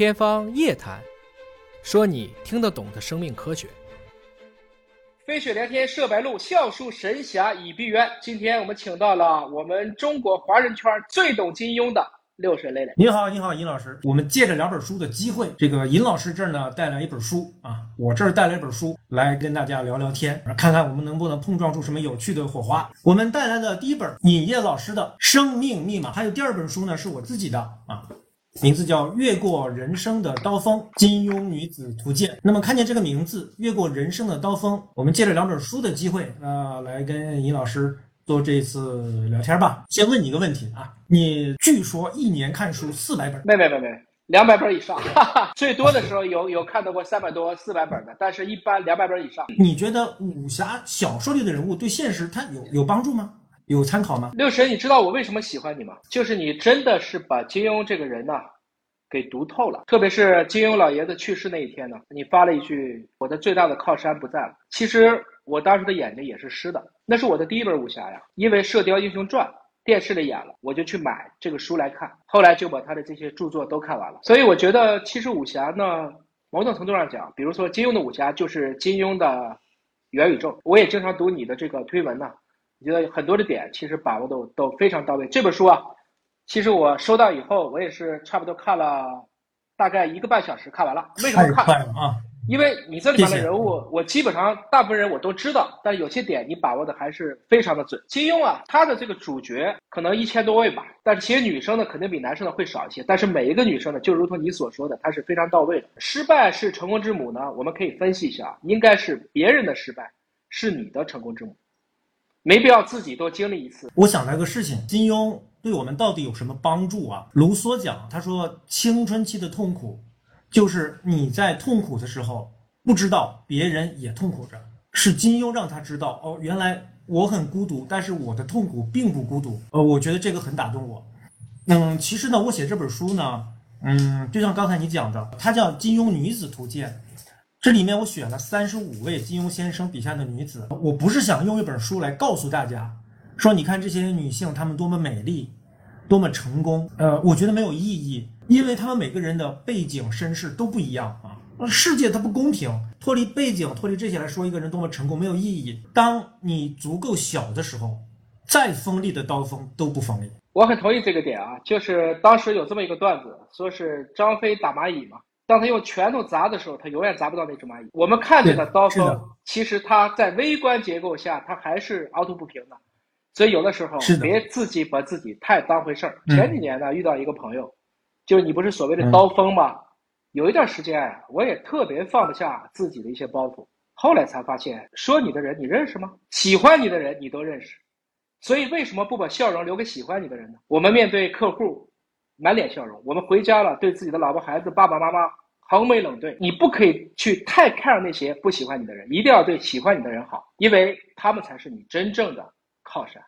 天方夜谭，说你听得懂的生命科学。飞雪连天射白鹿，笑书神侠倚碧鸳。今天我们请到了我们中国华人圈最懂金庸的六神磊磊。你好，你好，尹老师。我们借着两本书的机会，这个尹老师这儿呢带来一本书啊，我这儿带来一本书，来跟大家聊聊天，看看我们能不能碰撞出什么有趣的火花。我们带来的第一本尹烨老师的《生命密码》，还有第二本书呢是我自己的啊。名字叫《越过人生的刀锋：金庸女子图鉴》。那么看见这个名字《越过人生的刀锋》，我们借着两本书的机会，啊，来跟尹老师做这次聊天吧。先问你一个问题啊，你据说一年看书四百本？没没没没，两百本以上。哈哈，最多的时候有有看到过三百多、四百本的，但是一般两百本以上。你觉得武侠小说里的人物对现实他有有帮助吗？有参考吗？六神，你知道我为什么喜欢你吗？就是你真的是把金庸这个人呢，给读透了。特别是金庸老爷子去世那一天呢，你发了一句“我的最大的靠山不在了”。其实我当时的眼睛也是湿的，那是我的第一本武侠呀。因为《射雕英雄传》电视里演了，我就去买这个书来看，后来就把他的这些著作都看完了。所以我觉得，其实武侠呢，某种程度上讲，比如说金庸的武侠就是金庸的元宇宙。我也经常读你的这个推文呢。我觉得很多的点其实把握都都非常到位。这本书啊，其实我收到以后，我也是差不多看了大概一个半小时看完了。为什么看？啊，因为你这里面的人物，我基本上大部分人我都知道，但有些点你把握的还是非常的准。金庸啊，他的这个主角可能一千多位吧，但是其实女生呢肯定比男生的会少一些。但是每一个女生呢，就如同你所说的，她是非常到位的。失败是成功之母呢，我们可以分析一下，应该是别人的失败是你的成功之母。没必要自己多经历一次。我想来个事情，金庸对我们到底有什么帮助啊？卢梭讲，他说青春期的痛苦，就是你在痛苦的时候不知道别人也痛苦着，是金庸让他知道哦，原来我很孤独，但是我的痛苦并不孤独。呃，我觉得这个很打动我。嗯，其实呢，我写这本书呢，嗯，就像刚才你讲的，它叫《金庸女子图鉴》。这里面我选了三十五位金庸先生笔下的女子，我不是想用一本书来告诉大家，说你看这些女性她们多么美丽，多么成功。呃，我觉得没有意义，因为她们每个人的背景身世都不一样啊。世界它不公平，脱离背景，脱离这些来说一个人多么成功没有意义。当你足够小的时候，再锋利的刀锋都不锋利。我很同意这个点啊，就是当时有这么一个段子，说是张飞打蚂蚁嘛。当他用拳头砸的时候，他永远砸不到那只蚂蚁。我们看着的刀锋，其实它在微观结构下，它还是凹凸不平的。所以有的时候别自己把自己太当回事儿。前几年呢，遇到一个朋友，就是你不是所谓的刀锋吗？有一段时间啊，我也特别放不下自己的一些包袱。后来才发现，说你的人你认识吗？喜欢你的人你都认识。所以为什么不把笑容留给喜欢你的人呢？我们面对客户，满脸笑容；我们回家了，对自己的老婆孩子、爸爸妈妈。横眉冷对，你不可以去太看那些不喜欢你的人，一定要对喜欢你的人好，因为他们才是你真正的靠山。